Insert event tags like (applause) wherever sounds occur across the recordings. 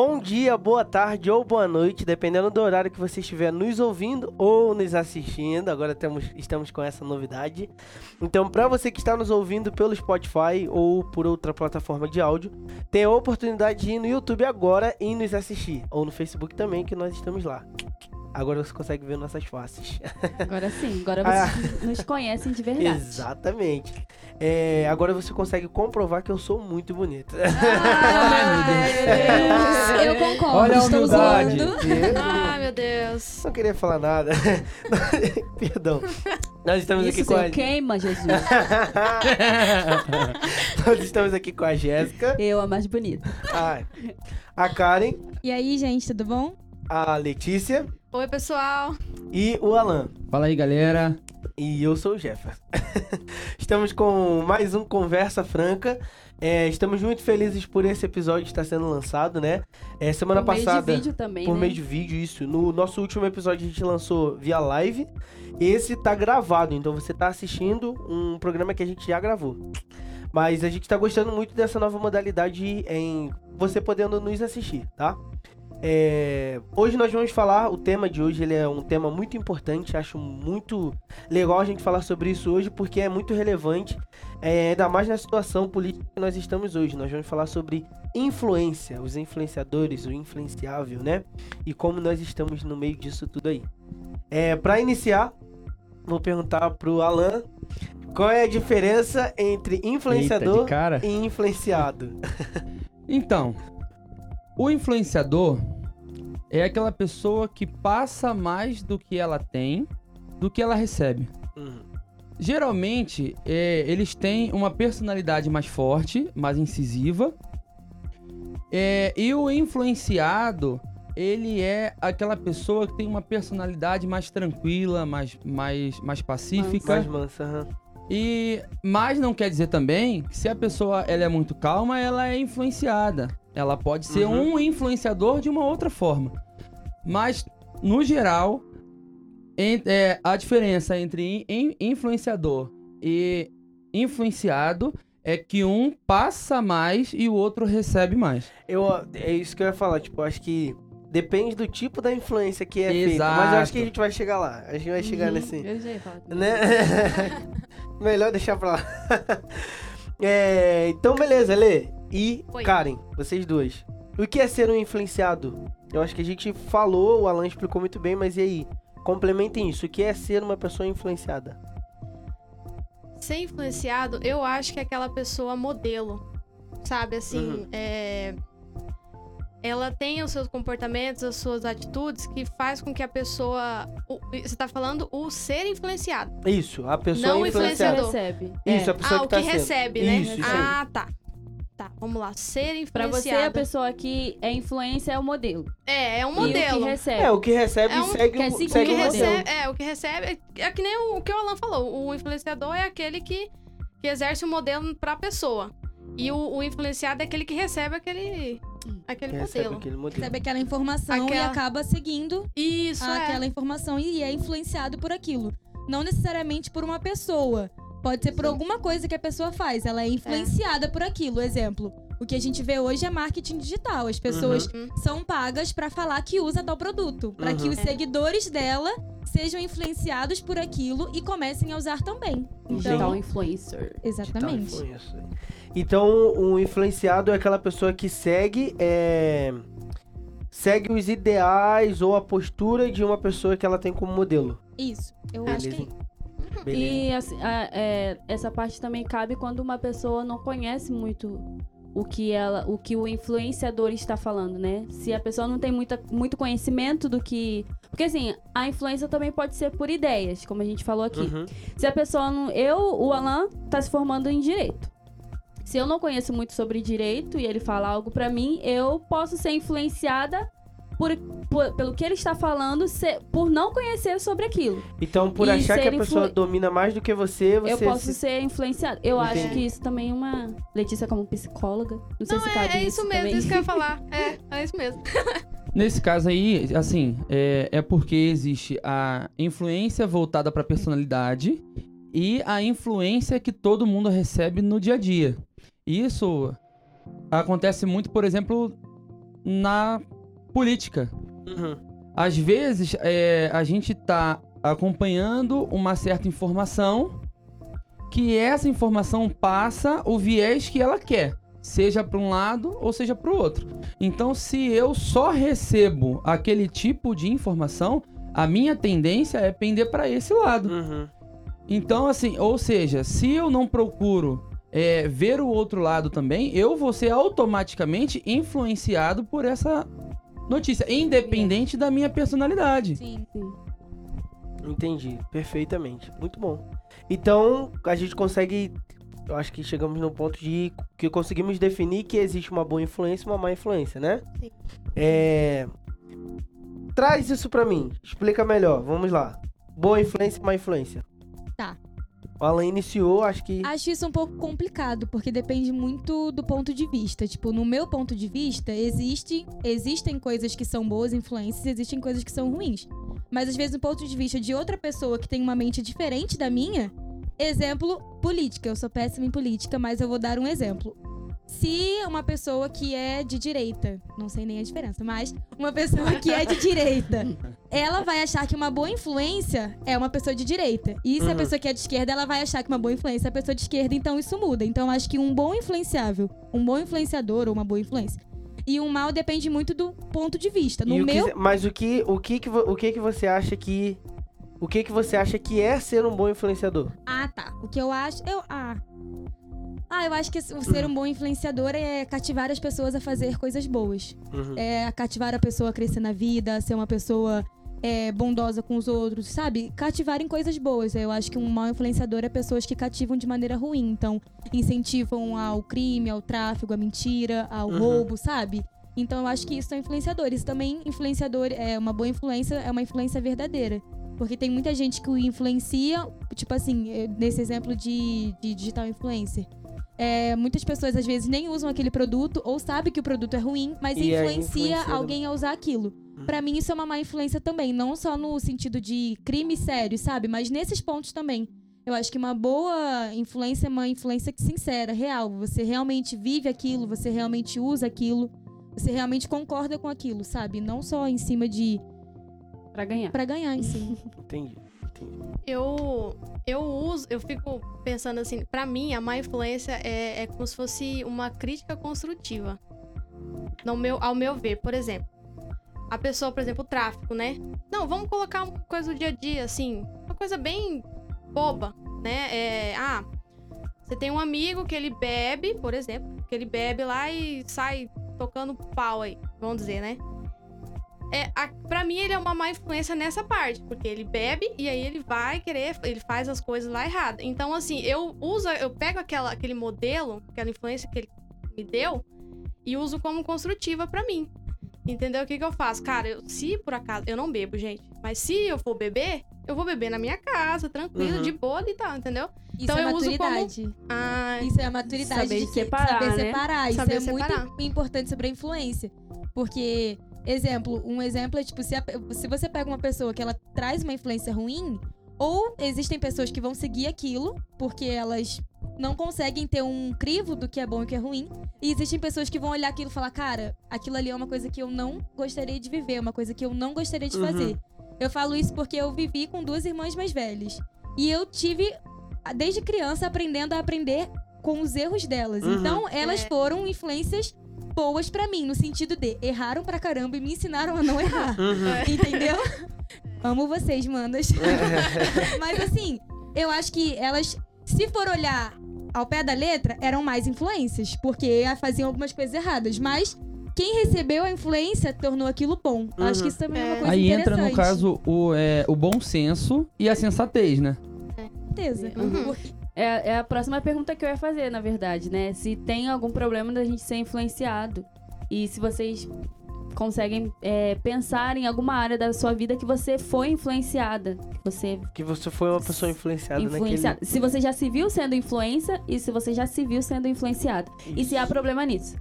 Bom dia, boa tarde ou boa noite, dependendo do horário que você estiver nos ouvindo ou nos assistindo. Agora temos, estamos com essa novidade. Então, para você que está nos ouvindo pelo Spotify ou por outra plataforma de áudio, tem a oportunidade de ir no YouTube agora e nos assistir. Ou no Facebook também, que nós estamos lá. Agora você consegue ver nossas faces. (laughs) Agora sim, agora Ah. vocês nos conhecem de verdade. Exatamente. É, agora você consegue comprovar que eu sou muito bonito. Ah, eu concordo. Olha a Estou humildade. Ai, meu Deus. Não queria falar nada. (laughs) Perdão. Nós estamos Isso aqui com a queima, Jesus. (laughs) Nós estamos aqui com a Jéssica, Eu, a mais bonita. a, a Karen, E aí, gente, tudo bom? a Letícia Oi, pessoal. e o Alan. Fala aí, galera. E eu sou o Jefferson. (laughs) estamos com mais um Conversa Franca. É, estamos muito felizes por esse episódio estar sendo lançado, né? É, semana Por meio passada. de vídeo também, por né? meio de vídeo, isso. No nosso último episódio a gente lançou via live. Esse tá gravado, então você tá assistindo um programa que a gente já gravou. Mas a gente tá gostando muito dessa nova modalidade em você podendo nos assistir, tá? É, Hoje nós vamos falar, o tema de hoje ele é um tema muito importante, acho muito legal a gente falar sobre isso hoje, porque é muito relevante, é, ainda mais na situação política que nós estamos hoje. Nós vamos falar sobre influência, os influenciadores, o influenciável, né? E como nós estamos no meio disso tudo aí. É, para iniciar, vou perguntar pro Alan qual é a diferença entre Eita, influenciador cara. e influenciado. (laughs) Então, o influenciador é aquela pessoa que passa mais do que ela tem, do que ela recebe. Uhum. Geralmente, é, eles têm uma personalidade mais forte, mais incisiva. É, e o influenciado, ele é aquela pessoa que tem uma personalidade mais tranquila, mais, mais, mais pacífica. Mais mansa, aham. E mas não quer dizer também que se a pessoa ela é muito calma, ela é influenciada. Ela pode ser Uhum. um influenciador de uma outra forma. Mas no geral, en- é, a diferença entre in- influenciador e influenciado é que um passa mais e o outro recebe mais. Eu, é isso que eu ia falar, tipo, acho que depende do tipo da influência que é feita. Exato. Mas eu acho que a gente vai chegar lá. A gente vai chegar Uhum, nesse. Eu falar. Né? (laughs) Melhor deixar pra lá. (laughs) É, então, beleza, Lê. E Oi. Karen, vocês duas. O que é ser um influenciado? Eu acho que a gente falou, o Alan explicou muito bem, mas e aí? Complementem isso. O que é ser uma pessoa influenciada? Ser influenciado, eu acho que é aquela pessoa modelo. Sabe, assim, Uhum. é... Ela tem os seus comportamentos, as suas atitudes que faz com que a pessoa... o- Você tá falando o ser influenciado. Isso, a pessoa Não o Você influenciada. recebe. Isso, É. a pessoa ah, que o tá que sendo. recebe, né? Isso, isso aí. ah, tá. Tá, vamos lá. Ser Pra você, a influenciado. pessoa que é influência é o modelo. É, é um E o modelo. que recebe. É, o que recebe É um- segue, quer o, O segue que o modelo. recebe, é, o que recebe é, é que nem o, o que o Alan falou. O influenciador é aquele que, que exerce o modelo pra pessoa. E o, o influenciado é aquele que recebe aquele, aquele Que recebe modelo. aquele modelo. Recebe aquela informação e Aquela- acaba seguindo Isso, é. aquela informação e é influenciado por aquilo. Não necessariamente por uma pessoa. Pode ser por Sim. alguma coisa que a pessoa faz. Ela é influenciada por aquilo. Exemplo. O que a gente vê hoje é marketing digital. As pessoas Uhum. são pagas pra falar que usa tal produto, Pra que Uhum. os seguidores dela sejam influenciados por aquilo e comecem a usar também. Digital Então, influencer. exatamente. Digital influencer. Então, o influenciado é aquela pessoa que segue é, segue os ideais ou a postura de uma pessoa que ela tem como modelo. Isso. Eu Beleza. acho que Beleza. E assim, a- é, essa parte também cabe quando uma pessoa não conhece muito o que ela, o que o influenciador está falando, né? Se a pessoa não tem muita, muito conhecimento do que, porque assim, a influência também pode ser por ideias, como a gente falou aqui. Uhum. Se a pessoa não, eu, o Alan tá se formando em direito. Se eu não conheço muito sobre direito e ele fala algo pra mim, eu posso ser influenciada por, por- pelo que ele está falando, se- por não conhecer sobre aquilo. Então, por E achar que a ser pessoa influ- domina mais do que você, você eu posso se- ser influenciada. Eu acho Entendi. que isso também é uma. Letícia, como psicóloga. Não sei Não, se é, cabe é isso mesmo, também. isso que eu ia (laughs) falar. É, é isso mesmo. (laughs) Nesse caso aí, assim, é, é porque existe a influência voltada para personalidade e a influência que todo mundo recebe no dia a dia. Isso acontece muito, por exemplo, na política. Uhum. Às vezes, é, a gente tá acompanhando uma certa informação que essa informação passa o viés que ela quer, seja para um lado ou seja para o outro. Então, se eu só recebo aquele tipo de informação, a minha tendência é pender para esse lado. Uhum. Então, assim, ou seja, se eu não procuro é, ver o outro lado também, eu vou ser automaticamente influenciado por essa notícia, independente da minha personalidade. Sim. Entendi, perfeitamente. Muito bom. Então, a gente consegue. Eu acho que chegamos no ponto de que conseguimos definir que existe uma boa influência e uma má influência, né? Sim. É. Traz isso pra mim. Explica melhor. Vamos lá. Boa influência e má influência. Tá. Alan iniciou, acho que. Acho isso um pouco complicado, porque depende muito do ponto de vista. Tipo, no meu ponto de vista, existe, existem coisas que são boas influências e existem coisas que são ruins. Mas às vezes, do ponto de vista de outra pessoa que tem uma mente diferente da minha, exemplo, política. Eu sou péssima em política, mas eu vou dar um exemplo. Se uma pessoa que é de direita, não sei nem a diferença, mas uma pessoa que é de direita, (laughs) ela vai achar que uma boa influência é uma pessoa de direita. E se a Uhum. pessoa que é de esquerda, ela vai achar que uma boa influência é a pessoa de esquerda, então isso muda. Então eu acho que um bom influenciável, um bom influenciador ou uma boa influência. E um mal depende muito do ponto de vista. No E o que- meu, mas o que, o que que, o que que você acha que, o que que você acha que é ser um bom influenciador? Ah, tá. O que eu acho. Eu. Ah. Ah, eu acho que o ser um bom influenciador é cativar as pessoas a fazer coisas boas. Uhum. É cativar a pessoa a crescer na vida, ser uma pessoa é, bondosa com os outros, sabe? Cativar em coisas boas. Eu acho que um mau influenciador é pessoas que cativam de maneira ruim. Então, incentivam ao crime, ao tráfico, à mentira, ao Uhum. roubo, sabe? Então, eu acho que isso são influenciadores. Também, influenciador é uma boa influência, é uma influência verdadeira. Porque tem muita gente que o influencia, tipo assim, eh, nesse exemplo de, de digital influencer. É, muitas pessoas às vezes nem usam aquele produto ou sabem que o produto é ruim, mas E aí influencia alguém a usar aquilo. Pra mim isso é uma má influência também, não só no sentido de crime sério, sabe? Mas nesses pontos também. Eu acho que uma boa influência é uma influência que sincera, real. Você realmente vive aquilo, você realmente usa aquilo, você realmente concorda com aquilo, sabe? Não só em cima de Pra ganhar. Pra ganhar em si. (laughs) Entendi. Eu, eu uso, eu fico pensando assim, pra mim a má influência é, é como se fosse uma crítica construtiva. No meu, ao meu ver, por exemplo. A pessoa, por exemplo, o tráfico, né? Não, vamos colocar uma coisa do dia a dia, assim, uma coisa bem boba, né? É, ah, você tem um amigo que ele bebe, por exemplo, que ele bebe lá e sai tocando pau aí, vamos dizer, né? É, a, pra mim, ele é uma má influência nessa parte, porque ele bebe e aí ele vai querer, ele faz as coisas lá erradas. Então, assim, eu uso, eu pego aquela, aquele modelo, aquela influência que ele me deu e uso como construtiva pra mim. Entendeu? O que, que eu faço? Cara, eu- se por acaso. Eu não bebo, gente. Mas se eu for beber, eu vou beber na minha casa, tranquilo, Uhum. de boa e tal, entendeu? Isso Então é eu uso como- maturidade. Ah, Isso é a maturidade Saber de que- separar, saber né? separar. Isso Saber é separar. muito importante sobre a influência. Porque, exemplo, um exemplo é tipo, se, a- se você pega uma pessoa que ela traz uma influência ruim, ou existem pessoas que vão seguir aquilo, porque elas não conseguem ter um crivo do que é bom e o que é ruim. E existem pessoas que vão olhar aquilo e falar, cara, aquilo ali é uma coisa que eu não gostaria de viver, uma coisa que eu não gostaria de Uhum. fazer. Eu falo isso porque eu vivi com duas irmãs mais velhas. E eu tive, desde criança, aprendendo a aprender com os erros delas. Uhum. Então, elas É. foram influências boas pra mim, no sentido de erraram pra caramba e me ensinaram a não (laughs) errar. Uhum. Entendeu? (laughs) Amo vocês, manas. (laughs) Mas assim, eu acho que elas, se for olhar ao pé da letra, eram mais influências, porque faziam algumas coisas erradas. Mas quem recebeu a influência tornou aquilo bom. Eu Acho Uhum. que isso também é uma É. coisa Aí entra, no caso, o, é, o bom senso e a sensatez, né? Com certeza. Uhum. Porque- É, é a próxima pergunta que eu ia fazer, na verdade, né? Se tem algum problema da gente ser influenciado. E se vocês conseguem é, pensar em alguma área da sua vida que você foi influenciada. Que você que você foi uma pessoa influenciada influenciada. Se você já se viu sendo influência e se você já se viu sendo influenciado. naquele... E se há problema nisso.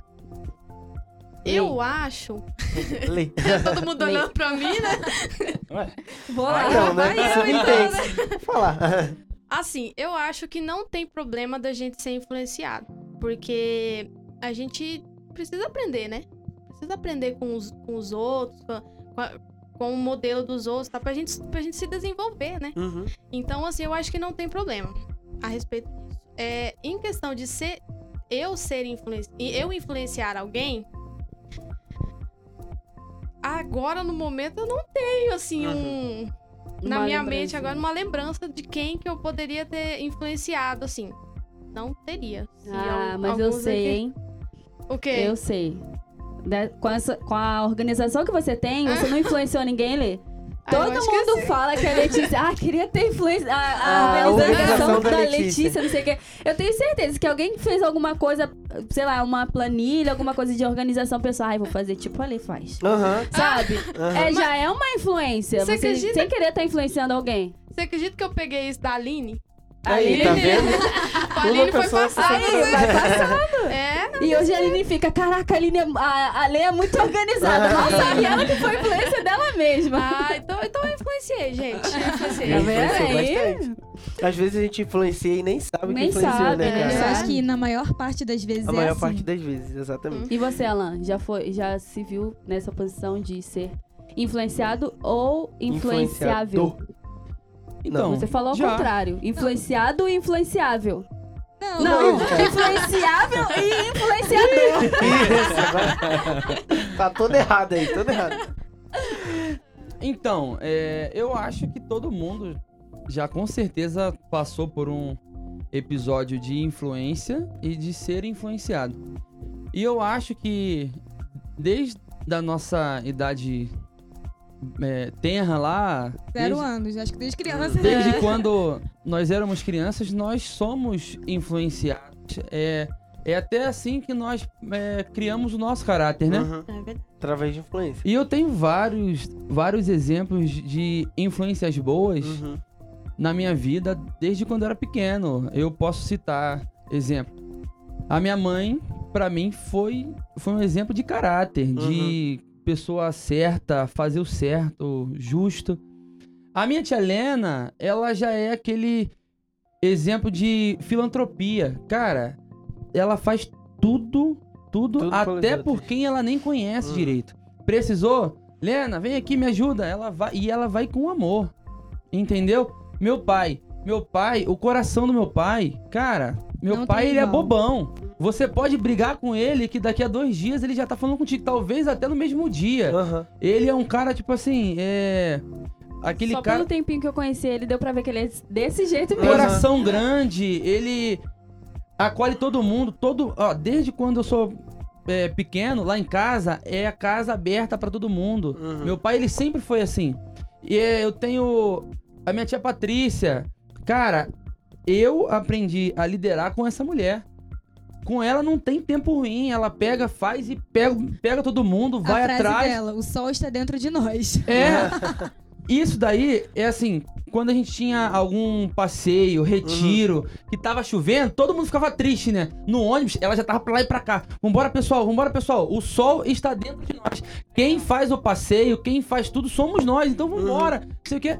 eu acho. (laughs) Lê. (laughs) Todo mundo olhando pra mim, né? Vou Ah, lá. não, né? vai eu, Você então. Vou falar. (laughs) Assim, eu acho que não tem problema da gente ser influenciado. Porque a gente precisa aprender, né? precisa aprender com os, com os outros, com, a- com o modelo dos outros, tá? Pra gente, pra gente se desenvolver, né? Uhum. Então, assim, eu acho que não tem problema a respeito disso. É, em questão de ser eu ser influenci... eu influenciar alguém, agora no momento eu não tenho assim um na minha mente agora uma lembrança de quem que eu poderia ter influenciado assim. Não teria. Ah, al- mas eu alguns sei, aqui- hein? O quê? Eu sei. Da- com, essa- com a organização que você tem, você não (laughs) influenciou ninguém, Lê? Ah, Todo acho que mundo fala que a Letícia. Ah, queria ter influência. A, a A organização organização da, da Letícia. Letícia. não sei o quê. Eu tenho certeza que alguém fez alguma coisa, sei lá, uma planilha, alguma coisa de organização pessoal. Ai, vou fazer tipo a Lê faz. Aham. Sabe? É, já é uma influência. Você Você, acredita- sem querer estar influenciando alguém. Você acredita que eu peguei isso da Aline? Aí, tá vendo? (laughs) A Aline foi passada. Aí, vai passando. É, E hoje a Aline fica, caraca, a Aline é, a, a Lê é muito organizada. (laughs) Mal sabe ela que foi influência dela mesma. ah, então, então eu influenciei, gente. Eu influenciei. Tá vendo aí? Às vezes a gente influencia e nem sabe Nem que influenciou, sabe, né, né? cara? Eu É. acho que na maior parte das vezes A é maior assim. parte das vezes, exatamente. E você, Alan, já foi, já se viu nessa posição de ser influenciado ou influenciável? Não, Você falou ao já. contrário. Influenciado e influenciável. Não, Não, (laughs) influenciável e influenciador. (laughs) Isso, tá todo errado aí, todo errado. Então, é, eu acho que todo mundo já com certeza passou por um episódio de influência e de ser influenciado. E eu acho que desde a nossa idade é, tenra lá, Zero desde, anos, acho que desde criança. desde (laughs) quando nós éramos crianças, nós somos influenciados. É, é até assim que nós é, criamos o nosso caráter, né? Uhum. É. Através de influência. E eu tenho vários, vários exemplos de influências boas Uhum. na minha vida desde quando eu era pequeno. Eu posso citar exemplo. A minha mãe, pra mim, foi, foi um exemplo de caráter, de pessoa certa, fazer o certo, justo. A minha tia Lena, ela já é aquele exemplo de filantropia. Cara, ela faz tudo, tudo, Tudo até por quem ela nem conhece Uhum. direito. Precisou? Lena, vem aqui, me ajuda. Ela vai e ela vai com amor. Entendeu? Meu pai, meu pai, o coração do meu pai, cara, meu Não pai ele é igual. bobão. Você pode brigar com ele que daqui a dois dias ele já tá falando contigo, talvez até no mesmo dia. Aham. Ele é um cara, tipo assim, é. Aquele Só cara. pelo tempinho que eu conheci ele, deu pra ver que ele é desse jeito mesmo. Coração grande, ele acolhe todo mundo, todo. Ó, desde quando eu sou é, pequeno, lá em casa, é a casa aberta pra todo mundo. Uhum. Meu pai, ele sempre foi assim. E é, eu tenho a minha tia Patrícia. Cara, eu aprendi a liderar com essa mulher. Com ela não tem tempo ruim. Ela pega, faz e pega, pega todo mundo, vai a frase atrás. dela, o sol está dentro de nós. É. (laughs) Isso daí é assim, quando a gente tinha algum passeio, retiro, que tava chovendo, todo mundo ficava triste, né? No ônibus, ela já tava pra lá e pra cá. Vambora, pessoal, vambora, pessoal. O sol está dentro de nós. Quem faz o passeio, quem faz tudo, somos nós. Então vambora. Não sei o quê.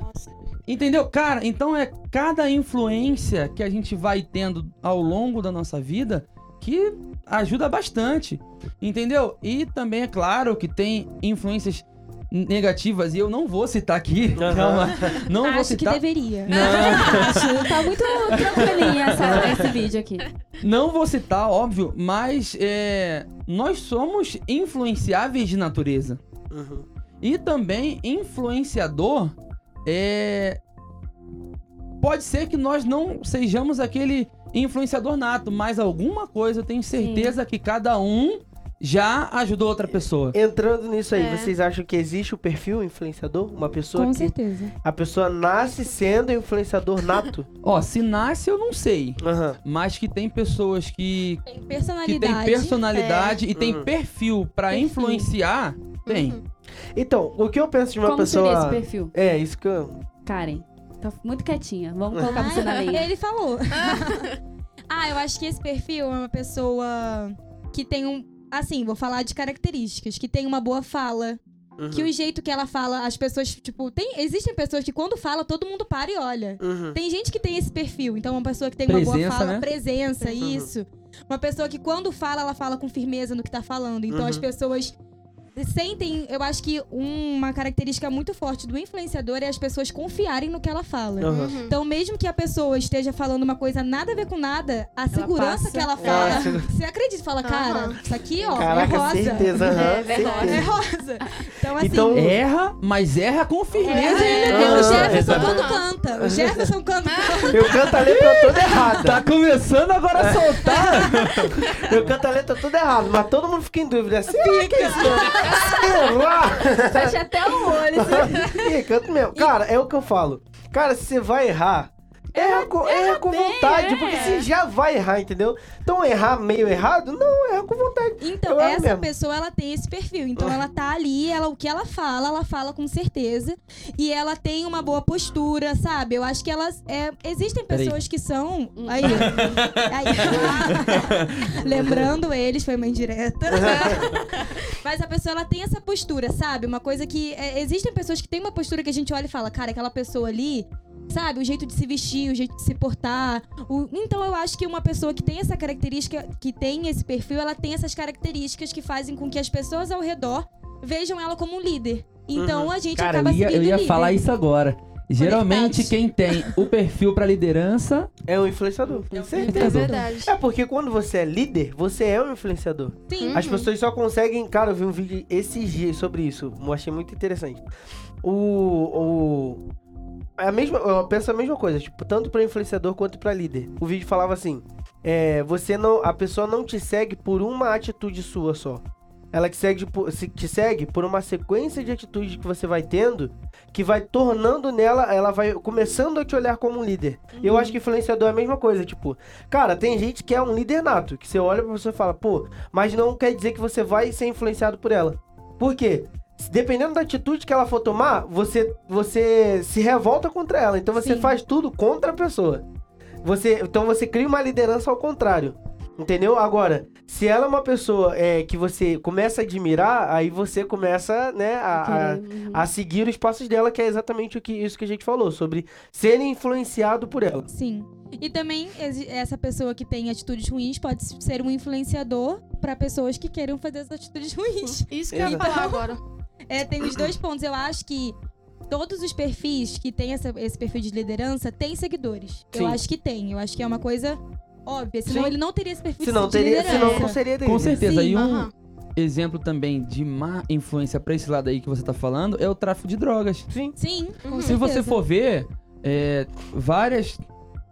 Entendeu? Cara, então é cada influência que a gente vai tendo ao longo da nossa vida que ajuda bastante. Entendeu? E também é claro que tem influências negativas e eu não vou citar aqui. (laughs) Aham. Calma. Não vou Acho que citar. deveria. Não, (laughs) Acho, tá muito tranquilinha essa- esse vídeo aqui. não vou citar, óbvio, mas é, nós somos influenciáveis de natureza. Uhum. E também influenciador é. Pode ser que nós não sejamos aquele influenciador nato, mas alguma coisa eu tenho certeza que cada um já ajudou outra pessoa. Entrando nisso aí, É. vocês acham que existe o perfil influenciador? Uma pessoa Com que certeza. a pessoa nasce sendo influenciador nato? (laughs) Ó, se nasce eu não sei, Aham. mas que tem pessoas que, Tem que personalidade. tem personalidade e tem Uhum. perfil pra Perfil. influenciar, tem. Uhum. Então, o que eu penso de uma Como seria esse pessoa. perfil? É, isso que eu. Karen, tá muito quietinha. Vamos (laughs) colocar você na Ah, linha. ele falou. (laughs) ah, eu acho que esse perfil é uma pessoa que tem um. Assim, vou falar de características. Que tem uma boa fala. Uhum. Que o jeito que ela fala, as pessoas, tipo, tem, existem pessoas que quando fala, todo mundo para e olha. Uhum. Tem gente que tem esse perfil, então uma pessoa que tem uma boa Presença, fala, né? presença, Uhum. isso. Uma pessoa que quando fala, ela fala com firmeza no que tá falando. Então Uhum. as pessoas sentem, eu acho que uma característica muito forte do influenciador é as pessoas confiarem no que ela fala. Uhum. Então, mesmo que a pessoa esteja falando uma coisa nada a ver com nada, a segurança passa. que ela fala, É, você acredita, fala, cara, isso aqui, ó, Caraca, é rosa. certeza. aham, (laughs) É verdade. É certeza. rosa. Então, assim. Então- Erra, mas erra com firmeza e é, elegância. o Jefferson exato. quando canta. O Jefferson quando canta. (laughs) Eu canto a letra toda errada. Tá começando agora a soltar. (laughs) Eu canto a letra toda errada, mas todo mundo fica em dúvida. Será que é isso? Será? Fecha até o olho. assim. Ih, canto mesmo. Cara, é o que eu falo. Cara, se você vai errar, erra, com, erra com bem, vontade, é. porque você já vai errar, entendeu? Então errar meio errado, não, erra com vontade. Então, Eu essa mesmo. pessoa, ela tem esse perfil. Então, ela tá ali, ela, o que ela fala, ela fala com certeza. E ela tem uma boa postura, sabe? Eu acho que elas... É, existem Peraí. pessoas que são... Aí, (laughs) aí. (laughs) Lembrando eles, foi uma indireta. (laughs) Mas a pessoa, ela tem essa postura, sabe? Uma coisa que... é, existem pessoas que têm uma postura que a gente olha e fala, cara, aquela pessoa ali... Sabe, o jeito de se vestir, o jeito de se portar. o- Então eu acho que uma pessoa que tem essa característica, que tem esse perfil, ela tem essas características que fazem com que as pessoas ao redor vejam ela como um líder. Então a gente Cara, eu acaba ia, seguindo eu ia o líder. falar isso agora. Geralmente quem tem o perfil pra liderança É um influenciador. Com É certeza. verdade. É porque quando você é líder, você é um influenciador. Sim. As pessoas só conseguem. Cara, eu vi um vídeo esses dias sobre isso. Eu achei muito interessante. O. o é a mesma, eu penso a mesma coisa, tipo, tanto pra influenciador quanto pra líder. O vídeo falava assim: é, você não. A pessoa não te segue por uma atitude sua só. Ela te segue, te segue por uma sequência de atitudes que você vai tendo, que vai tornando nela, ela vai começando a te olhar como um líder. Eu acho que influenciador é a mesma coisa, tipo, cara, tem gente que é um líder nato, que você olha pra pessoa e fala, pô, mas não quer dizer que você vai ser influenciado por ela. Por quê? Dependendo da atitude que ela for tomar, você, você se revolta contra ela. Então você Sim. faz tudo contra a pessoa. Você, então você cria uma liderança ao contrário. Entendeu? Agora, se ela é uma pessoa é, que você começa a admirar, aí você começa, né, a, a, Querer, uhum. a seguir os passos dela, que é exatamente o que, isso que a gente falou, sobre ser influenciado por ela. Sim. E também essa pessoa que tem atitudes ruins pode ser um influenciador pra pessoas que queiram fazer as atitudes ruins. Isso que eu ia Exato. falar agora. É, tem os dois pontos. Eu acho que todos os perfis que têm essa- esse perfil de liderança têm seguidores. Sim. Eu acho que tem. Eu acho que é uma coisa óbvia. Senão Sim. ele não teria esse perfil Se não de teria, liderança. senão não seria dele. Com certeza. Sim, e um aham. exemplo também de má influência pra esse lado aí que você tá falando é o tráfico de drogas. Sim. Sim, com Uhum. Se você certeza. for ver, é, várias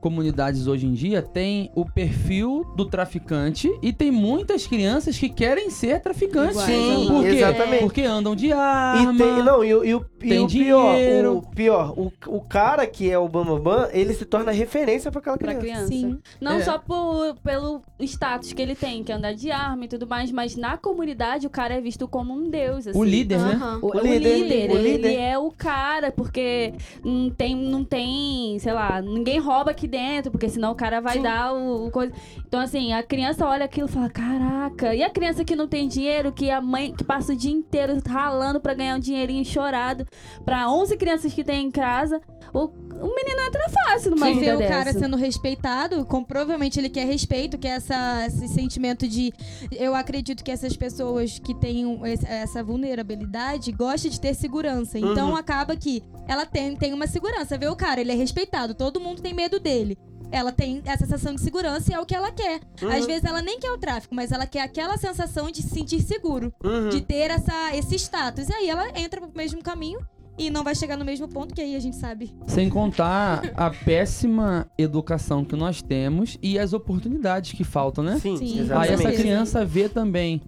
comunidades hoje em dia têm o perfil do traficante e tem muitas crianças que querem ser traficantes. Sim, Por quê? exatamente. Porque andam de E, arma. tem, não, e, o- e o, e tem o pior, dinheiro. o pior, o, o cara que é o Bambambam, ele se torna referência pra aquela Pra criança. criança. Sim. Não É. só por, pelo status que ele tem, que é andar de arma e tudo mais, mas na comunidade o cara é visto como um deus. Assim. O líder, né? O, O o líder, líder, o ele líder. é o cara, porque não tem, não tem, sei lá, ninguém rouba aqui dentro, porque senão o cara vai Sim. dar o, o coisa. Então, assim, a criança olha aquilo e fala, caraca, e a criança que não tem dinheiro, que a mãe que passa o dia inteiro ralando pra ganhar um dinheirinho chorado, pra 11 crianças que tem em casa, o, o menino entra fácil numa Sim, vida ver o dessa. cara sendo respeitado, com, provavelmente ele quer respeito, que é essa, esse sentimento de. Eu acredito que essas pessoas que têm um- essa vulnerabilidade gostam de ter segurança. Então Uhum. acaba que ela tem, tem uma segurança. Vê o cara, ele é respeitado, todo mundo tem medo dele. Ela tem essa sensação de segurança e é o que ela quer. Uhum, Às vezes ela nem quer o tráfico, mas ela quer aquela sensação de se sentir seguro, uhum. de ter essa, esse status. E aí ela entra pro mesmo caminho e não vai chegar no mesmo ponto, que aí a gente sabe. Sem contar a péssima educação que nós temos e as oportunidades que faltam, né? Sim, Sim. Aí exatamente. essa Exatamente. criança vê também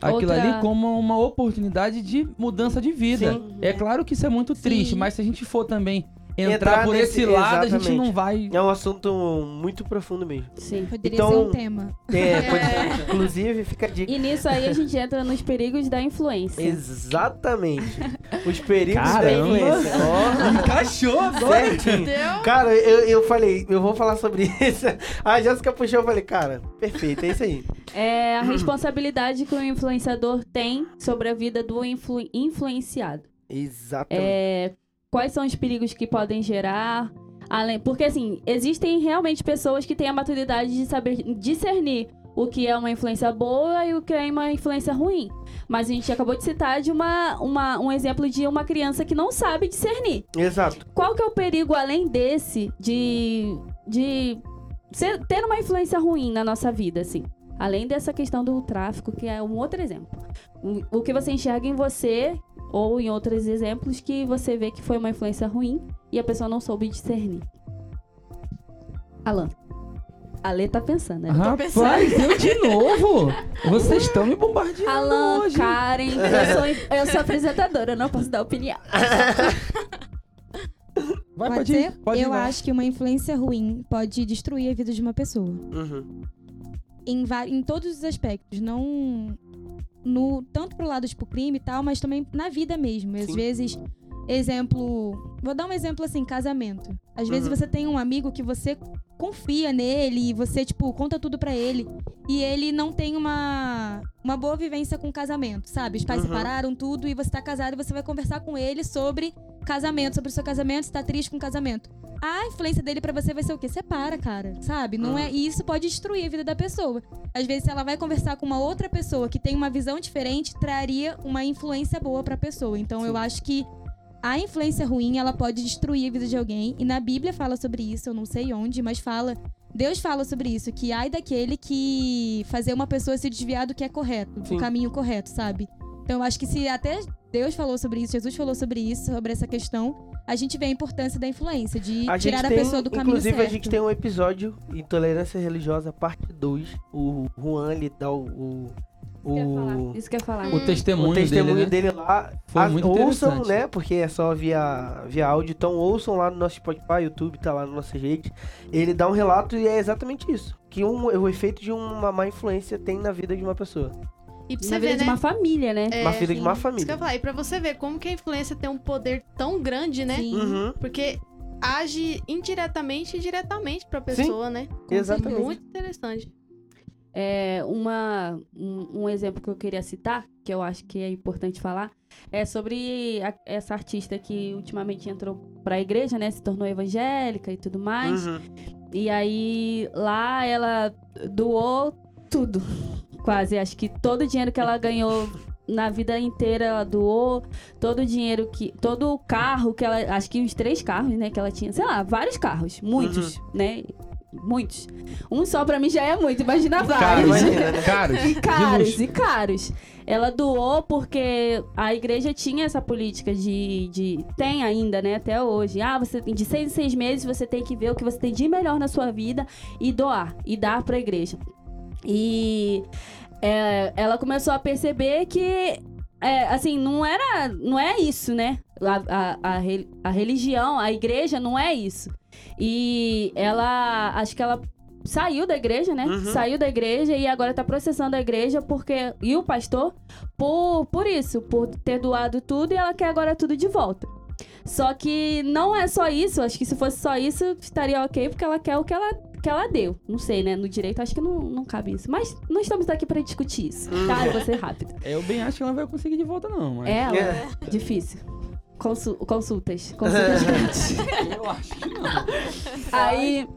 aquilo Outra- ali como uma oportunidade de mudança de vida. Sim. É claro que isso é muito Sim. triste, mas se a gente for também entrar, Entrar por nesse- esse lado, a gente exatamente. não vai. É um assunto muito profundo mesmo. Sim. Poderia Então- ser um tema. É, (laughs) pode- inclusive, fica a dica. E nisso aí a gente entra nos perigos da influência. Exatamente. Os perigos da Caramba. influência. (laughs) Ó, Encaixou agora! certinho. Cara, eu, eu falei, eu vou falar sobre (laughs) isso. A Jéssica puxou, eu falei, cara, perfeito, é isso aí. É a responsabilidade que o influenciador tem sobre a vida do influ- influenciado. Exatamente. É, quais são os perigos que podem gerar? Além, porque assim, existem realmente pessoas que têm a maturidade de saber discernir o que é uma influência boa e o que é uma influência ruim. Mas a gente acabou de citar de uma, uma, um exemplo de uma criança que não sabe discernir. Exato. Qual que é o perigo além desse de, de ser, ter uma influência ruim na nossa vida, assim? Além dessa questão do tráfico, que é um outro exemplo. O, que você enxerga em você ou em outros exemplos que você vê que foi uma influência ruim e a pessoa não soube discernir. Alan. A Lê tá pensando, né? Rapaz, eu de novo? Vocês estão me bombardeando Alan, hoje. Karen, eu sou, eu sou apresentadora, eu não posso dar opinião. Vai, Pode pode, ir, pode ir, eu vai. acho que uma influência ruim pode destruir a vida de uma pessoa. Uhum. Em, em todos os aspectos. Não. No, tanto pro lado, tipo, crime e tal, mas também na vida mesmo. Às Sim. vezes, exemplo. Vou dar um exemplo assim, casamento. Às vezes Uhum. você tem um amigo que você confia nele e você, tipo, conta tudo pra ele. E ele não tem uma, uma boa vivência com o casamento, sabe? Os pais Uhum. separaram tudo e você tá casado e você vai conversar com ele sobre casamento, sobre o seu casamento, se tá triste com o casamento. A influência dele pra você vai ser o quê? Separa, cara, sabe? Não é, e isso pode destruir a vida da pessoa. Às vezes, se ela vai conversar com uma outra pessoa que tem uma visão diferente, traria uma influência boa pra pessoa. Então, eu acho que a influência ruim, ela pode destruir a vida de alguém. E na Bíblia fala sobre isso, eu não sei onde, mas fala. Deus fala sobre isso, que ai daquele que fazer uma pessoa se desviar do que é correto, Sim. do caminho correto, sabe? Então eu acho que se até Deus falou sobre isso, Jesus falou sobre isso, sobre essa questão, a gente vê a importância da influência, de A tirar a tem, pessoa do caminho inclusive, certo. a gente tem um episódio Intolerância Religiosa, parte 2. O Juan, ele dá o... o Quer falar? o, Isso que eu ia falar. O testemunho, o testemunho dele, né? dele lá. Foi Ah, muito ouçam, né? Porque é só via, via áudio. Então ouçam lá no nosso Spotify, YouTube, tá lá no nosso jeito. Ele dá um relato e é exatamente isso. Que um, o efeito de uma má influência tem na vida de uma pessoa. E pra Na você vida ver, de né? uma família, né? É, uma vida de sim. uma Isso que eu família. ia falar. E pra você ver como que a influência tem um poder tão grande, né? Sim. Uhum. Porque age indiretamente e diretamente pra pessoa, né? exatamente. Muito interessante. É, uma, um, um exemplo que eu queria citar, que eu acho que é importante falar, é sobre a- essa artista que ultimamente entrou pra igreja, né? Se tornou evangélica e tudo mais. Uhum. E aí lá ela doou tudo, quase. Acho que todo o dinheiro que ela ganhou na vida inteira ela doou, todo o dinheiro que. Todo o carro que ela. Acho que os três carros, né, que ela tinha. Sei lá, vários carros. Muitos, né? Muitos. Um só pra mim já é muito, imagina vários. imagina, né? (laughs) Caros, E caros, e caros. Ela doou porque a igreja tinha essa política de, de. Tem ainda, né? Até hoje. Ah, você de seis em seis meses você tem que ver o que você tem de melhor na sua vida e doar. E dar pra igreja. E é, ela começou a perceber que. é, assim, não era. Não é isso, né? A, a, a, re- a religião, a igreja não é isso. E ela. Acho que ela saiu da igreja, né? Uhum. Saiu da igreja e agora tá processando a igreja porque. E o pastor por, por isso, por ter doado tudo e ela quer agora tudo de volta. Só que não é só isso, acho que se fosse só isso, estaria ok, porque ela quer o que ela, que ela deu. Não sei, né? No direito, acho que não, não cabe isso. Mas não estamos aqui pra discutir isso, tá? Eu vou ser rápido. Eu bem acho que ela não vai conseguir de volta, não. Mas... Ela, É. difícil. Consul- consultas. Consultas (laughs) grandes. Eu acho que não. Aí.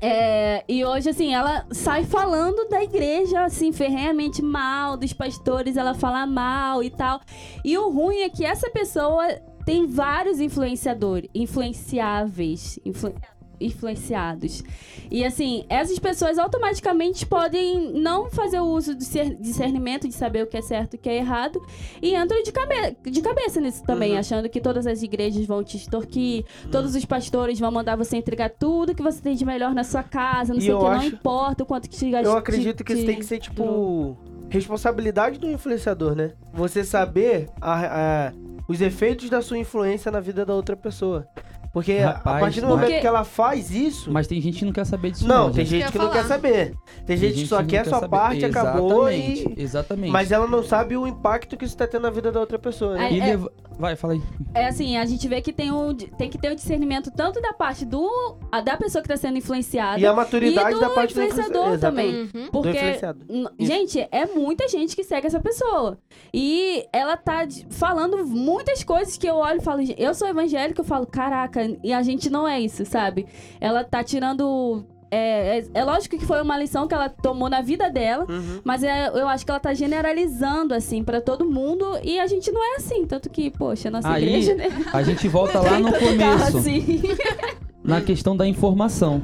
é, e hoje, assim, ela sai falando da igreja, assim, ferrenhamente mal, dos pastores, ela fala mal e tal. E o ruim é que essa pessoa tem vários influenciadores, influenciáveis, influ- influenciados. E assim, essas pessoas automaticamente podem não fazer o uso do cer- discernimento de saber o que é certo e o que é errado e entram de, cabe de cabeça nisso também, Uhum. achando que todas as igrejas vão te extorquir, todos os pastores vão mandar você entregar tudo que você tem de melhor na sua casa, não E sei o que, não acho- importa o quanto que te gastou. Eu acredito que isso tem que ser, tipo, responsabilidade do influenciador, né? Você saber a- a- os efeitos da sua influência na vida da outra pessoa. Porque a Rapaz, partir do momento Porque- que ela faz isso. Mas tem gente que não quer saber disso. não, tem gente. gente que que não quer saber. Tem gente que só não quer sua saber. parte, acabou Exatamente, e. Exatamente. Mas ela não sabe o impacto que isso tá tendo na vida da outra pessoa, né? É- leva- Vai, fala aí. É assim, a gente vê que tem, um, tem que ter o discernimento tanto da parte do a- da pessoa que tá sendo influenciada E a maturidade e do da parte do influenciador influenciador. também. Uhum. Do Porque, gente, é muita gente que segue essa pessoa. E ela tá falando muitas coisas que eu olho e falo, eu sou evangélica, eu falo, caraca, e a gente não é isso, sabe? Ela tá tirando É, é, é lógico que foi uma lição que ela tomou na vida dela, Uhum. mas é, eu acho que ela tá generalizando, assim, pra todo mundo. E a gente não é assim. Tanto que, poxa, nossa Aí, igreja, né? A gente volta lá (laughs) no começo, Assim. na questão da informação.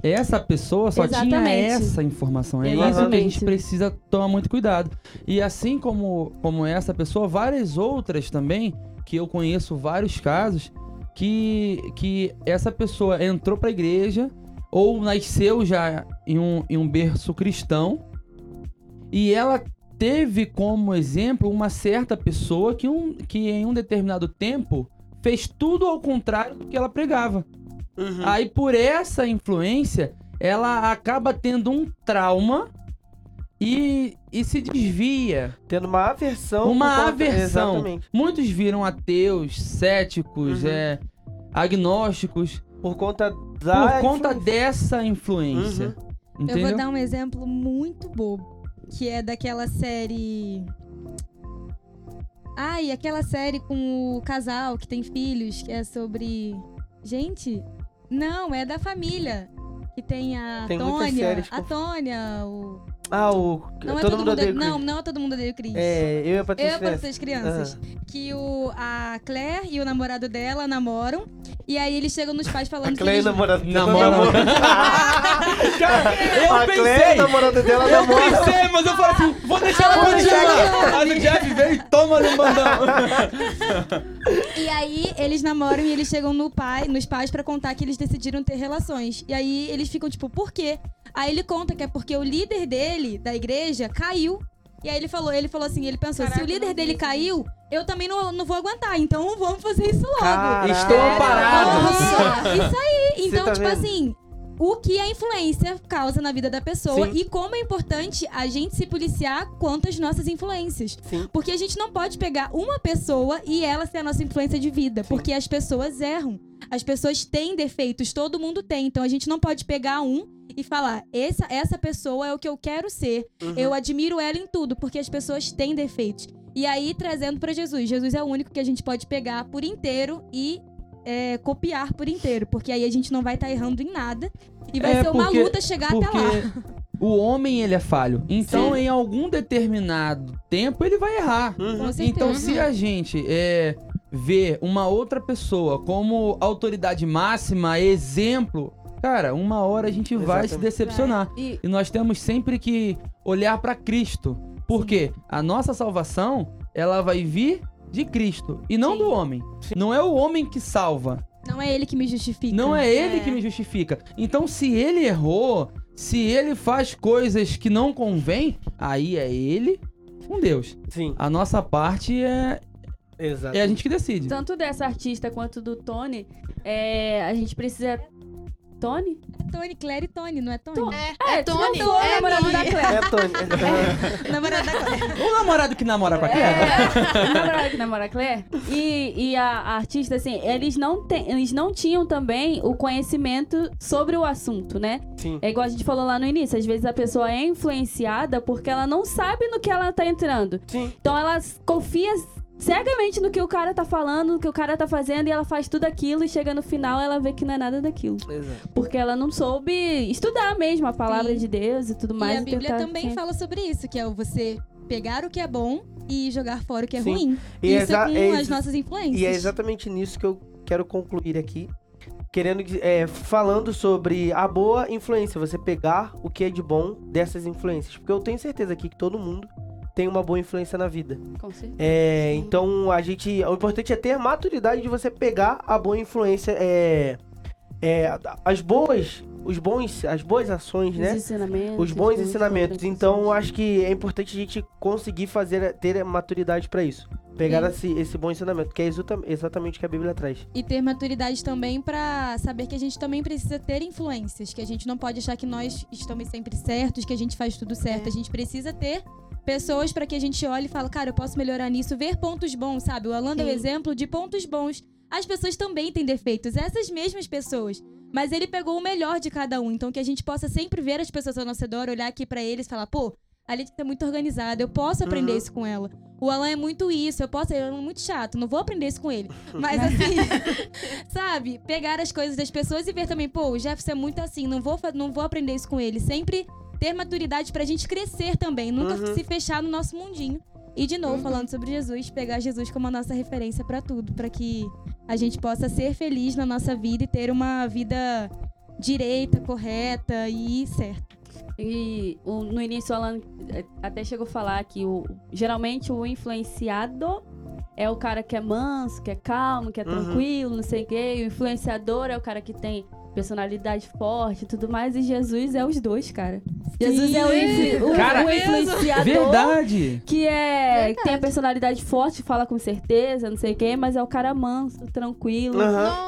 Essa pessoa só tinha Exatamente. essa informação. É isso que a Exatamente. gente precisa tomar muito cuidado. E assim como, como essa pessoa, várias outras também, que eu conheço vários casos, que, que essa pessoa entrou pra igreja ou nasceu já em um, em um berço cristão e ela teve como exemplo uma certa pessoa que, um, que em um determinado tempo fez tudo ao contrário do que ela pregava. Uhum. Aí por essa influência, ela acaba tendo um trauma e, e se desvia. Tendo uma aversão. Uma por conta- aversão. Exatamente. Muitos viram ateus, céticos, Uhum. é, agnósticos, Por conta da. por conta influência. dessa influência. Eu Entendeu? vou dar um exemplo muito bobo, que é daquela série. Ai, aquela série com o casal que tem filhos, que é sobre. Gente, não, é da família. Que tem a Tem Tônia. A Tônia, o. Ah, o. Não é todo, todo mundo odeia o Não, Chris. não é todo mundo odeia o Chris. É, eu e a Eu Patrícia. e para as crianças. Que o, a Claire e o namorado dela namoram. E aí eles chegam nos pais falando A Clay que. Eles... namorada dela. Namora. (laughs) Cara, eu a pensei. Clay, namorada dela, Eu namora. pensei, mas eu falei assim, vou deixar ela Ah, continuar. Mas o Jeff veio e toma no bandão. E aí eles namoram e eles chegam no pai, nos pais pra contar que eles decidiram ter relações. E aí eles ficam tipo, por quê? Aí ele conta que é porque o líder dele, da igreja, caiu. E aí ele falou, ele falou assim, ele pensou, se Caraca, o líder vi dele isso. caiu, eu também não, não vou aguentar, então vamos fazer isso logo. Caraca. Estou parado. Aham, Isso aí. Então, tá tipo vendo? assim, o que a influência causa na vida da pessoa Sim. e como é importante a gente se policiar quanto às nossas influências. Sim. Porque a gente não pode pegar uma pessoa e ela ser a nossa influência de vida, porque as pessoas erram. As pessoas têm defeitos, todo mundo tem. Então a gente não pode pegar um e falar: essa, essa pessoa é o que eu quero ser. Uhum. Eu admiro ela em tudo, porque as pessoas têm defeitos. E aí, trazendo pra Jesus. Jesus é o único que a gente pode pegar por inteiro e é, copiar por inteiro. Porque aí a gente não vai estar errando em nada. E vai É, ser uma porque- luta chegar até lá. O homem, ele é falho. Então, Sim. em algum determinado tempo, ele vai errar. Uhum. Então, se a gente é, vê uma outra pessoa como autoridade máxima, exemplo, cara, uma hora a gente vai se Exatamente. decepcionar. E E nós temos sempre que olhar para Cristo. Porque a nossa salvação, ela vai vir de Cristo e não Sim. do homem. Não é o homem que salva. Não é ele que me justifica. Não é ele É. que me justifica. Então, se ele errou, se ele faz coisas que não convém, aí é ele com Deus. Sim, A nossa parte é, exato. é a gente que decide. tanto dessa artista quanto do Tony, é, a gente precisa. Tony? É Tony, Claire e Tony, não é Tony? Tony. É, é Tony. tirou o É namorado Tony. da Claire. É, Tony. (laughs) (laughs) Namorada da Claire. O namorado que namora com a Claire. É, (laughs) o namorado que namora a Claire. E, e a, a artista, assim, eles não, tem, eles não tinham também o conhecimento sobre o assunto, né? Sim. É igual a gente falou lá no início, às vezes a pessoa é influenciada porque ela não sabe no que ela tá entrando. Sim. Então ela confia cegamente no que o cara tá falando, no que o cara tá fazendo, e ela faz tudo aquilo e chega no final ela vê que não é nada daquilo. Exato. Porque ela não soube estudar mesmo a palavra Sim. de Deus e tudo mais. e a Bíblia tentar também fala sobre isso, que é o você pegar o que é bom e jogar fora o que é Sim. ruim. E isso exa- é com é as nossas influências. E é exatamente nisso que eu quero concluir aqui. Querendo, é, falando sobre a boa influência, você pegar o que é de bom dessas influências. Porque eu tenho certeza aqui que todo mundo tem uma boa influência na vida. Com certeza. É, então a gente. O importante é ter a maturidade de você pegar a boa influência. É, é, as boas. Os bons, as boas ações, Os né? ensinamentos. Os bons ensinamentos. Então, acho que é importante a gente conseguir fazer, ter maturidade pra isso. Pegar esse, esse bom ensinamento, que é exata- exatamente o que a Bíblia traz. E ter maturidade também pra saber que a gente também precisa ter influências, que a gente não pode achar que nós estamos sempre certos, que a gente faz tudo certo. É. A gente precisa ter pessoas pra que a gente olhe e fale, cara, eu posso melhorar nisso, ver pontos bons, sabe? O Alan deu exemplo de pontos bons. As pessoas também têm defeitos, essas mesmas pessoas. Mas ele pegou o melhor de cada um, então que a gente possa sempre ver as pessoas ao nosso redor, olhar aqui pra eles e falar, pô, A Letícia é muito organizada, eu posso aprender Uhum. isso com ela. O Alan é muito isso, eu posso, ele é muito chato, não vou aprender isso com ele. (laughs) Mas assim, (laughs) sabe, pegar as coisas das pessoas e ver também, pô, o Jefferson é muito assim, não vou, não vou aprender isso com ele. Sempre ter maturidade pra gente crescer também, nunca Uhum. se fechar no nosso mundinho. E de Uhum. novo, falando sobre Jesus, pegar Jesus como a nossa referência pra tudo, pra que a gente possa ser feliz na nossa vida e ter uma vida direita, correta e certa. E o- no início o Alan eh, até chegou a falar que o, geralmente o influenciado é o cara que é manso, que é calmo, que é Uhum. tranquilo, não sei o quê. E o influenciador é o cara que tem personalidade forte e tudo mais. E Jesus é os dois, cara. Jesus é o, influ- o- Cara, o influenciador. Verdade. Que é. que tem a personalidade forte, fala com certeza, não sei o quê, mas é o cara manso, tranquilo.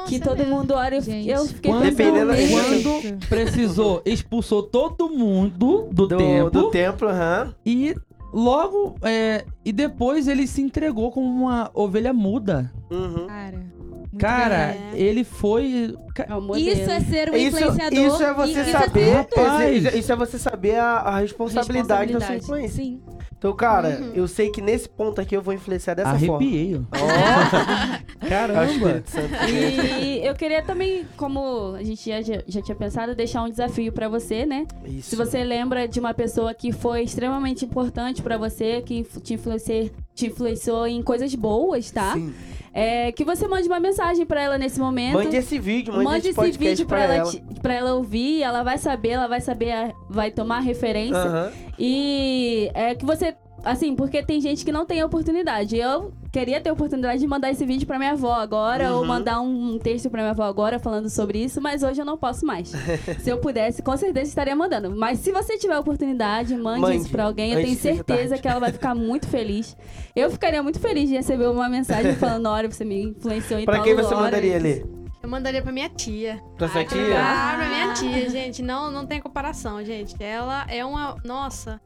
Que todo mesmo. mundo olha. Eu, Gente, eu fiquei quando- Dependendo-. Isso. Precisou, expulsou todo mundo do, Do, tempo. do templo, aham. E logo, é, e depois ele se entregou como uma ovelha muda. Uhum. Cara. Muito Cara, verdade. ele foi. É. Isso é ser um Isso, influenciador. isso é você e- isso saber. Rapaz. isso, isso é você saber a, a responsabilidade da sua Responsabilidade. influência. Sim. Então, cara, Uhum. eu sei que nesse ponto aqui eu vou influenciar dessa forma. Arrepiei. ó. Ó, (laughs) é o Caramba. E eu queria também, como a gente já, já tinha pensado, deixar um desafio pra você, né? Isso. Se você lembra de uma pessoa que foi extremamente importante pra você, que te influenciou, te influenciou em coisas boas, tá? Sim. É, que você mande uma mensagem pra ela nesse momento. Mande esse vídeo, mande, Mande esse esse vídeo pra, pra ela, ela. te- pra ela ouvir, ela vai saber, ela vai saber, vai tomar referência. Aham. E é que você. Assim, porque tem gente que não tem oportunidade. Eu queria ter a oportunidade de mandar esse vídeo pra minha avó agora, ou Uhum. mandar um, texto pra minha avó agora falando sobre isso, mas hoje eu não posso mais. (laughs) se eu pudesse, com certeza estaria mandando. Mas se você tiver a oportunidade, mande, Mande, isso pra alguém. Eu antes tenho certeza que ela vai ficar muito feliz. Eu ficaria muito feliz de receber uma mensagem falando: olha, você me influenciou em Pra tal quem você hora." mandaria ler? Eu mandaria pra minha tia. Pra sua que tia? Ah, pra minha tia, gente. Não, não tem comparação, gente. Ela é uma. Nossa.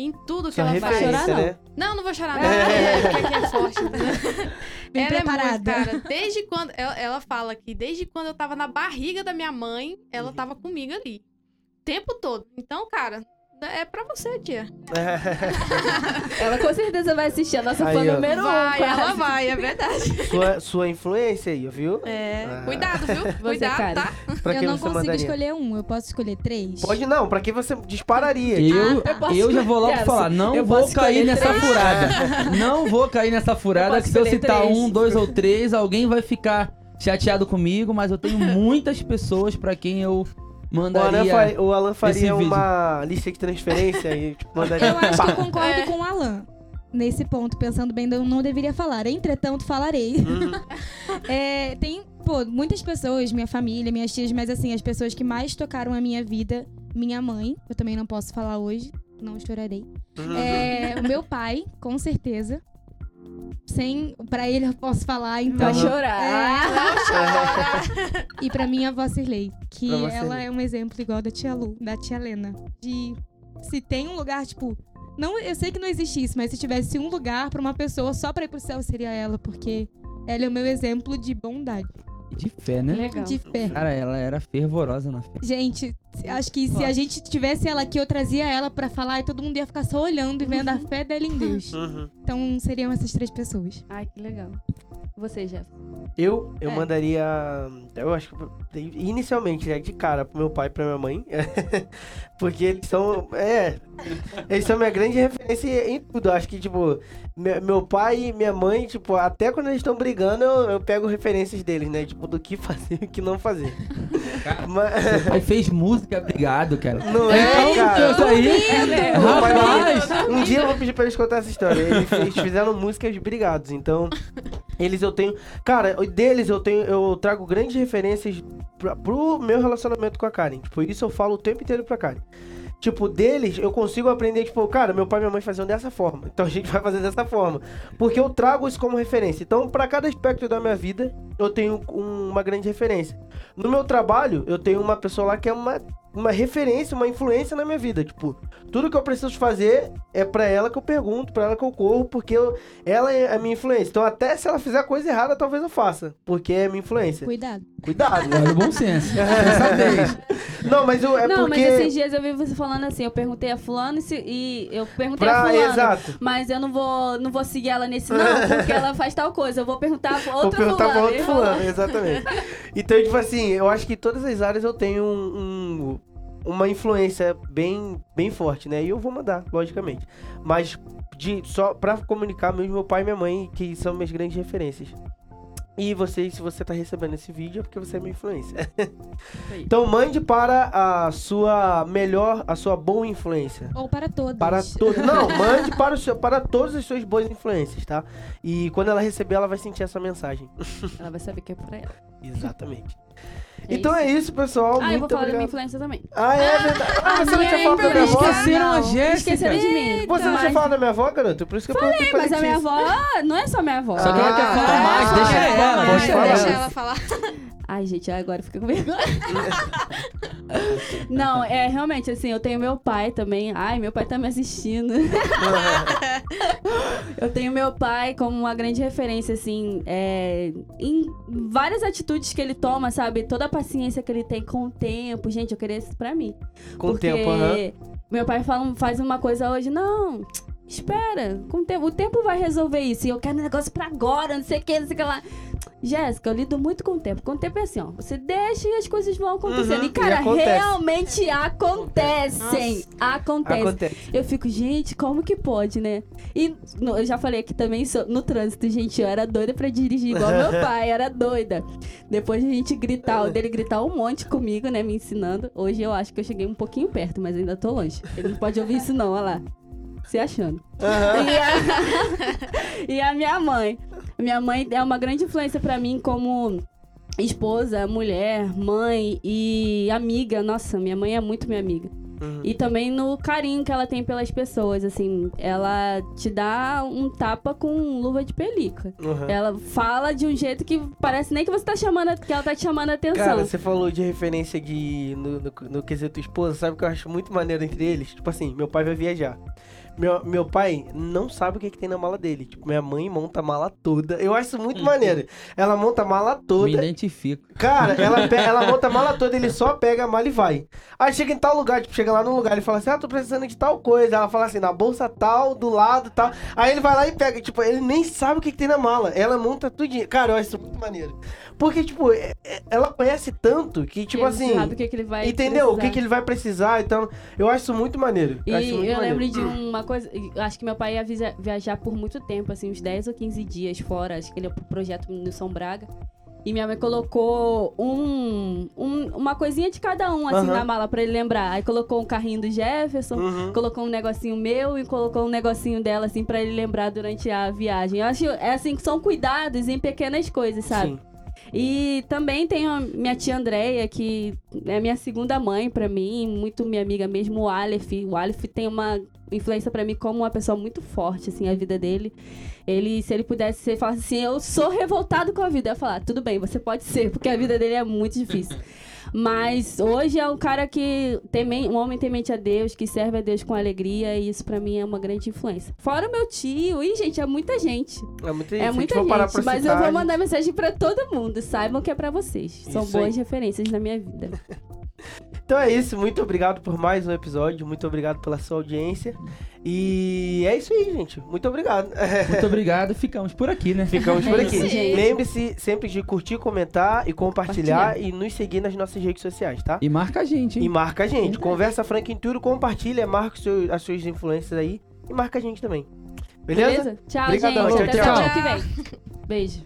Em tudo que Sua ela faz. chorar, não. né? Não, não vou chorar, É. não. Porque aqui é forte, entendeu? (laughs) Bem ela é preparada. muito, cara. Desde quando. Ela, ela fala que desde quando eu tava na barriga da minha mãe, ela tava comigo ali. O tempo todo. Então, cara, é pra você, tia. (laughs) Ela com certeza vai assistir a nossa Aí, fã ó. número um. vai, quase. ela vai, é verdade. sua, sua influência aí, viu? É. Ah. Cuidado, viu? Cuidado, cara. tá? Pra eu não consigo mandaria? escolher um, eu posso escolher três? Pode não, pra quem você dispararia. Eu, Eu posso eu já vou logo falar, não Eu vou cair escolher nessa três. furada. (laughs) Não vou cair nessa furada, que se eu citar três. um, dois ou três, alguém vai ficar chateado comigo, mas eu tenho muitas pessoas pra quem eu O Alan, mandaria. fa- o Alan faria uma lista de transferência e tipo, mandaria. Eu acho que eu concordo É. com o Alan. Nesse ponto, pensando bem, eu não deveria falar. Entretanto, falarei. Uhum. (laughs) É, tem, pô, muitas pessoas, minha família, minhas tias, mas assim, as pessoas que mais tocaram a minha vida, minha mãe, eu também não posso falar hoje, não chorarei. Uhum. É, o meu pai, com certeza. Sem, pra ele eu posso falar, então. Vai chorar. É, (laughs) e pra minha avó Cirlei, que ela é um exemplo igual da tia Lu, da tia Lena. De se tem um lugar, tipo. Não, eu sei que não existe isso, mas se tivesse um lugar pra uma pessoa só pra ir pro céu, seria ela, porque ela é o meu exemplo de bondade, De fé, né? Legal. de fé. Cara, ela era fervorosa na fé. Gente, acho que se a gente tivesse ela aqui, eu trazia ela pra falar e todo mundo ia ficar só olhando e vendo a fé dela em Deus. Uhum. Então seriam essas três pessoas. Ai, que legal. Você, Jeff. Eu, eu É. mandaria. Eu acho que inicialmente, né, de cara, pro meu pai e pra minha mãe. (laughs) Porque eles são. É. Eles são minha grande referência em tudo. Eu acho que, tipo, me- meu pai e minha mãe, tipo, até quando eles estão brigando, eu, eu pego referências deles, né? Tipo, do que fazer e o que não fazer. Mas, Aí fez música, obrigado, cara. não é, cara. Isso aí. Pai- Rapaz! Um dia eu vou pedir pra eles contar essa história. Eles, eles fizeram músicas brigados, então. Eles eu tenho. Cara, deles eu tenho. Eu trago grandes referências pra, pro meu relacionamento com a Karen. Tipo, isso eu falo o tempo inteiro pra Karen. Tipo, deles eu consigo aprender, tipo, cara, meu pai e minha mãe faziam dessa forma. Então a gente vai fazer dessa forma. Porque eu trago isso como referência. Então, pra cada aspecto da minha vida, eu tenho um- uma grande referência. No meu trabalho, eu tenho uma pessoa lá que é uma, uma referência, uma influência na minha vida. Tipo, tudo que eu preciso fazer é pra ela que eu pergunto, pra ela que eu corro, porque eu- ela é a minha influência. Então, até se ela fizer coisa errada, talvez eu faça, porque é minha influência. Cuidado. Cuidado, né? Olha o bom senso. (laughs) Não, mas eu, é não, porque... mas esses dias eu vi você falando assim, eu perguntei a fulano e, se- e eu perguntei Pra- a fulano, exato. mas eu não vou, não vou seguir ela nesse não, porque ela faz tal coisa. Eu vou perguntar pra Vou outro perguntar pra fulano. outro fulano, exatamente. (laughs) Então, tipo assim, eu acho que em todas as áreas eu tenho um, um- uma influência bem, bem forte, né? E eu vou mandar, logicamente. Mas de, só pra comunicar mesmo meu pai e minha mãe, que são minhas grandes referências. E você, se você tá recebendo esse vídeo, é porque você é minha influência. (laughs) então mande para a sua melhor, a sua boa influência. Ou para todos. Para todos. (laughs) Não, mande para, o seu, para todas as suas boas influências, tá? E quando ela receber, ela vai sentir essa mensagem. Ela vai saber que é pra ela. Exatamente. É então isso. é isso, pessoal. Ah, eu vou falar da minha obrigado. influência também. Ah, é verdade. Ah, você não tinha falado da minha avó? influência. Esqueceram a Jéssica. Esqueceram de mim. Você não tinha falado da minha avó, garoto? Por isso que eu perguntei pra Mas a minha avó ah, não é só minha avó. Só que ela Ah, quer falar é, mais, deixa ela, falar mais, deixa fala. ela. Deixa ela falar. Ai, gente, agora fica com vergonha. (laughs) (laughs) Não, é realmente assim, eu tenho meu pai também. Ai, meu pai tá me assistindo. (laughs) eu tenho meu pai como uma grande referência, assim, é, em várias atitudes que ele toma, sabe? Toda a paciência que ele tem com o tempo. Gente, eu queria isso pra mim. Com o tempo, aham. meu pai fala, faz uma coisa hoje, não. Espera, com o tempo, o tempo vai resolver isso. E eu quero um negócio pra agora, não sei o que, não sei o que lá. Jéssica, eu lido muito com o tempo. Com o tempo é assim, ó. Você deixa e as coisas vão acontecendo. Uhum, e, e cara, acontece. realmente acontecem. Acontece. Acontece. Eu fico, gente, como que pode, né? E no- eu já falei aqui também so- no trânsito, gente, eu era doida pra dirigir igual meu (laughs) pai, era doida. Depois de a gente gritar, o dele gritar um monte comigo, né, me ensinando. Hoje eu acho que eu cheguei um pouquinho perto, mas ainda tô longe. Ele não pode ouvir isso não, olha lá. Se achando. Aham. E a, (laughs) e a minha mãe. Minha mãe é uma grande influência pra mim como esposa, mulher, mãe e amiga. Nossa, minha mãe é muito minha amiga. Uhum. E também no carinho que ela tem pelas pessoas, assim, ela te dá um tapa com luva de pelica. Uhum. Ela fala de um jeito que parece nem que você tá chamando, que ela tá te chamando a atenção. Cara, você falou de referência de no, no, no quesito esposa, sabe o que eu acho muito maneiro entre eles? Tipo assim, meu pai vai viajar. Meu, meu pai não sabe o que, que tem na mala dele. Tipo, minha mãe monta a mala toda. Eu acho isso muito maneiro. Ela monta a mala Me toda. identifico. Cara, ela, (laughs) pe- ela monta a mala toda, ele só pega a mala e vai. Aí chega em tal lugar, tipo, chega lá num lugar, ele fala assim, ah, tô precisando de tal coisa. Ela fala assim, na bolsa tal, do lado tal. Aí ele vai lá e pega, tipo, ele nem sabe o que, que tem na mala. Ela monta tudinho. Cara, eu acho isso muito maneiro. Porque, tipo, é- é- ela conhece tanto que, tipo Ele assim... sabe o que, que ele vai Entendeu? O que, precisar. que ele vai precisar, então... Eu acho isso muito maneiro. E acho isso muito eu maneiro. lembro de uma coisa, acho que meu pai ia viajar por muito tempo, assim, uns 10 ou 15 dias fora, acho que ele é pro projeto no São Braga. E minha mãe colocou um, um- uma coisinha de cada um, assim, Aham. na mala pra ele lembrar. Aí colocou um carrinho do Jefferson, Uhum. colocou um negocinho meu e colocou um negocinho dela, assim, pra ele lembrar durante a viagem. Eu acho, é assim, que são cuidados em pequenas coisas, sabe? Sim. E também tenho a minha tia Andréia, que é minha segunda mãe pra mim, muito minha amiga mesmo, o Aleph. O Aleph tem uma influência pra mim como uma pessoa muito forte, assim, a vida dele. Ele, se ele pudesse ser, falasse assim, eu sou revoltado com a vida. Eu ia falar, tudo bem, você pode ser, porque a vida dele é muito difícil. (laughs) Mas hoje é um cara que tem um homem temente a Deus, que serve a Deus com alegria, e isso pra mim é uma grande influência. Fora o meu tio, e gente, é muita gente. É muita É gente. muita Se a gente gente, mas eu citar, vou mandar mensagem pra todo mundo. Saibam que é pra vocês. São Isso aí. boas referências na minha vida. (laughs) Então é isso, muito obrigado por mais um episódio, muito obrigado pela sua audiência. E é isso aí, gente. Muito obrigado. (laughs) Muito obrigado. Ficamos por aqui, né? Ficamos É por isso, aqui. Lembre-se sempre de curtir, comentar e compartilhar e nos seguir nas nossas redes sociais, tá? E marca a gente, E hein? marca a gente. Conversa Franca em tudo, compartilha, marca os seus- as suas influências aí e marca a gente também. Beleza? Beleza? Tchau, Obrigadão, gente. tchau, Até tchau. que vem. Beijo.